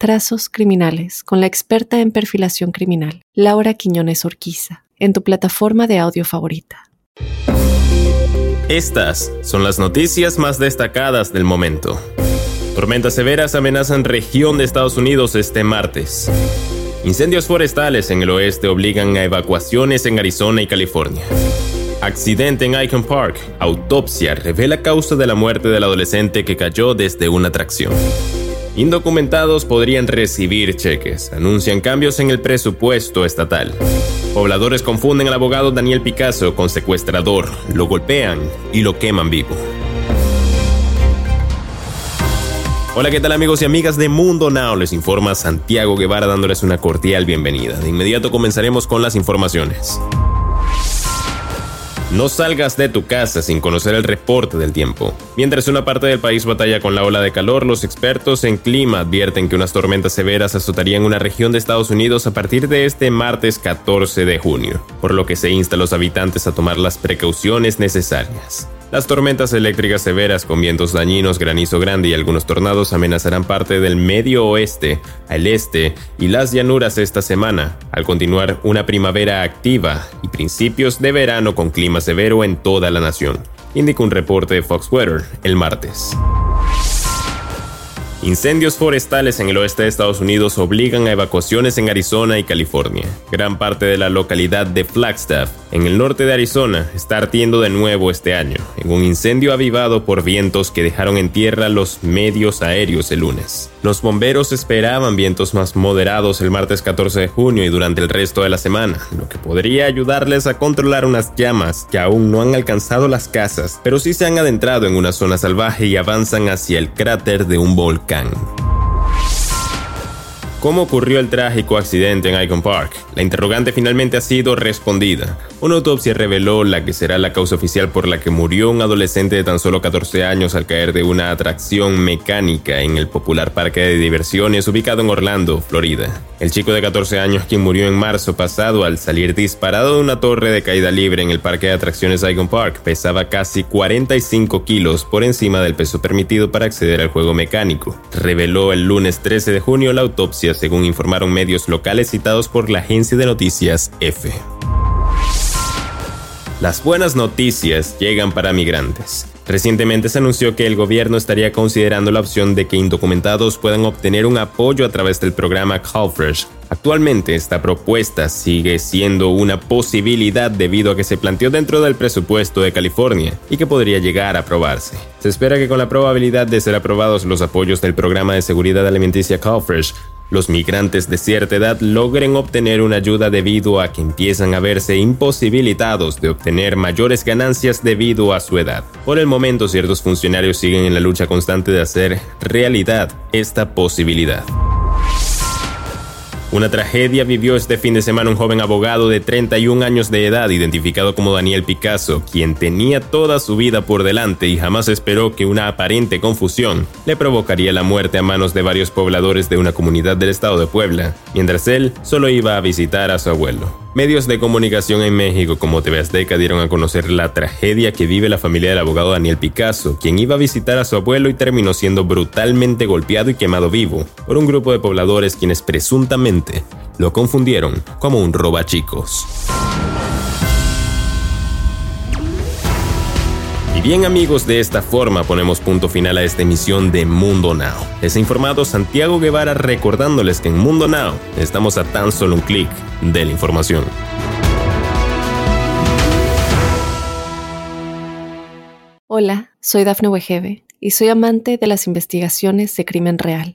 Trazos Criminales con la experta en perfilación criminal, Laura Quiñones Orquiza en tu plataforma de audio favorita. Estas son las noticias más destacadas del momento. Tormentas severas amenazan región de Estados Unidos este martes. Incendios forestales en el oeste obligan a evacuaciones en Arizona y California. Accidente en Icon Park. Autopsia revela causa de la muerte del adolescente que cayó desde una atracción. Indocumentados podrían recibir cheques. Anuncian cambios en el presupuesto estatal. Pobladores confunden al abogado Daniel Picasso con secuestrador, lo golpean y lo queman vivo. Hola, ¿qué tal amigos y amigas de Mundo Now? Les informa Santiago Guevara dándoles una cordial bienvenida. De inmediato comenzaremos con las informaciones. No salgas de tu casa sin conocer el reporte del tiempo. Mientras una parte del país batalla con la ola de calor, los expertos en clima advierten que unas tormentas severas azotarían una región de Estados Unidos a partir de este martes 14 de junio, por lo que se insta a los habitantes a tomar las precauciones necesarias. Las tormentas eléctricas severas con vientos dañinos, granizo grande y algunos tornados amenazarán parte del medio oeste, al este y las llanuras esta semana, al continuar una primavera activa y principios de verano con clima severo en toda la nación, indica un reporte de Fox Weather el martes. Incendios forestales en el oeste de Estados Unidos obligan a evacuaciones en Arizona y California. Gran parte de la localidad de Flagstaff, en el norte de Arizona, está ardiendo de nuevo este año, en un incendio avivado por vientos que dejaron en tierra los medios aéreos el lunes. Los bomberos esperaban vientos más moderados el martes 14 de junio y durante el resto de la semana, lo que podría ayudarles a controlar unas llamas que aún no han alcanzado las casas, pero sí se han adentrado en una zona salvaje y avanzan hacia el cráter de un volcán ¿Cómo ocurrió el trágico accidente en Icon Park? La interrogante finalmente ha sido respondida. Una autopsia reveló la que será la causa oficial por la que murió un adolescente de tan solo 14 años al caer de una atracción mecánica en el popular parque de diversiones ubicado en Orlando, Florida. El chico de 14 años, quien murió en marzo pasado al salir disparado de una torre de caída libre en el parque de atracciones Icon Park, pesaba casi 45 kilos por encima del peso permitido para acceder al juego mecánico. Reveló el lunes 13 de junio la autopsia, según informaron medios locales citados por la agencia de noticias F. Las buenas noticias llegan para migrantes. Recientemente se anunció que el gobierno estaría considerando la opción de que indocumentados puedan obtener un apoyo a través del programa CallFresh. Actualmente esta propuesta sigue siendo una posibilidad debido a que se planteó dentro del presupuesto de California y que podría llegar a aprobarse. Se espera que con la probabilidad de ser aprobados los apoyos del programa de seguridad alimenticia CallFresh los migrantes de cierta edad logren obtener una ayuda debido a que empiezan a verse imposibilitados de obtener mayores ganancias debido a su edad. Por el momento, ciertos funcionarios siguen en la lucha constante de hacer realidad esta posibilidad. Una tragedia vivió este fin de semana un joven abogado de 31 años de edad identificado como Daniel Picasso, quien tenía toda su vida por delante y jamás esperó que una aparente confusión le provocaría la muerte a manos de varios pobladores de una comunidad del estado de Puebla, mientras él solo iba a visitar a su abuelo. Medios de comunicación en México como TV Azteca dieron a conocer la tragedia que vive la familia del abogado Daniel Picasso, quien iba a visitar a su abuelo y terminó siendo brutalmente golpeado y quemado vivo por un grupo de pobladores quienes presuntamente lo confundieron como un robachicos. Y bien amigos, de esta forma ponemos punto final a esta emisión de Mundo Now. Les ha informado Santiago Guevara recordándoles que en Mundo Now estamos a tan solo un clic de la información. Hola, soy Dafne Wegebe y soy amante de las investigaciones de crimen real.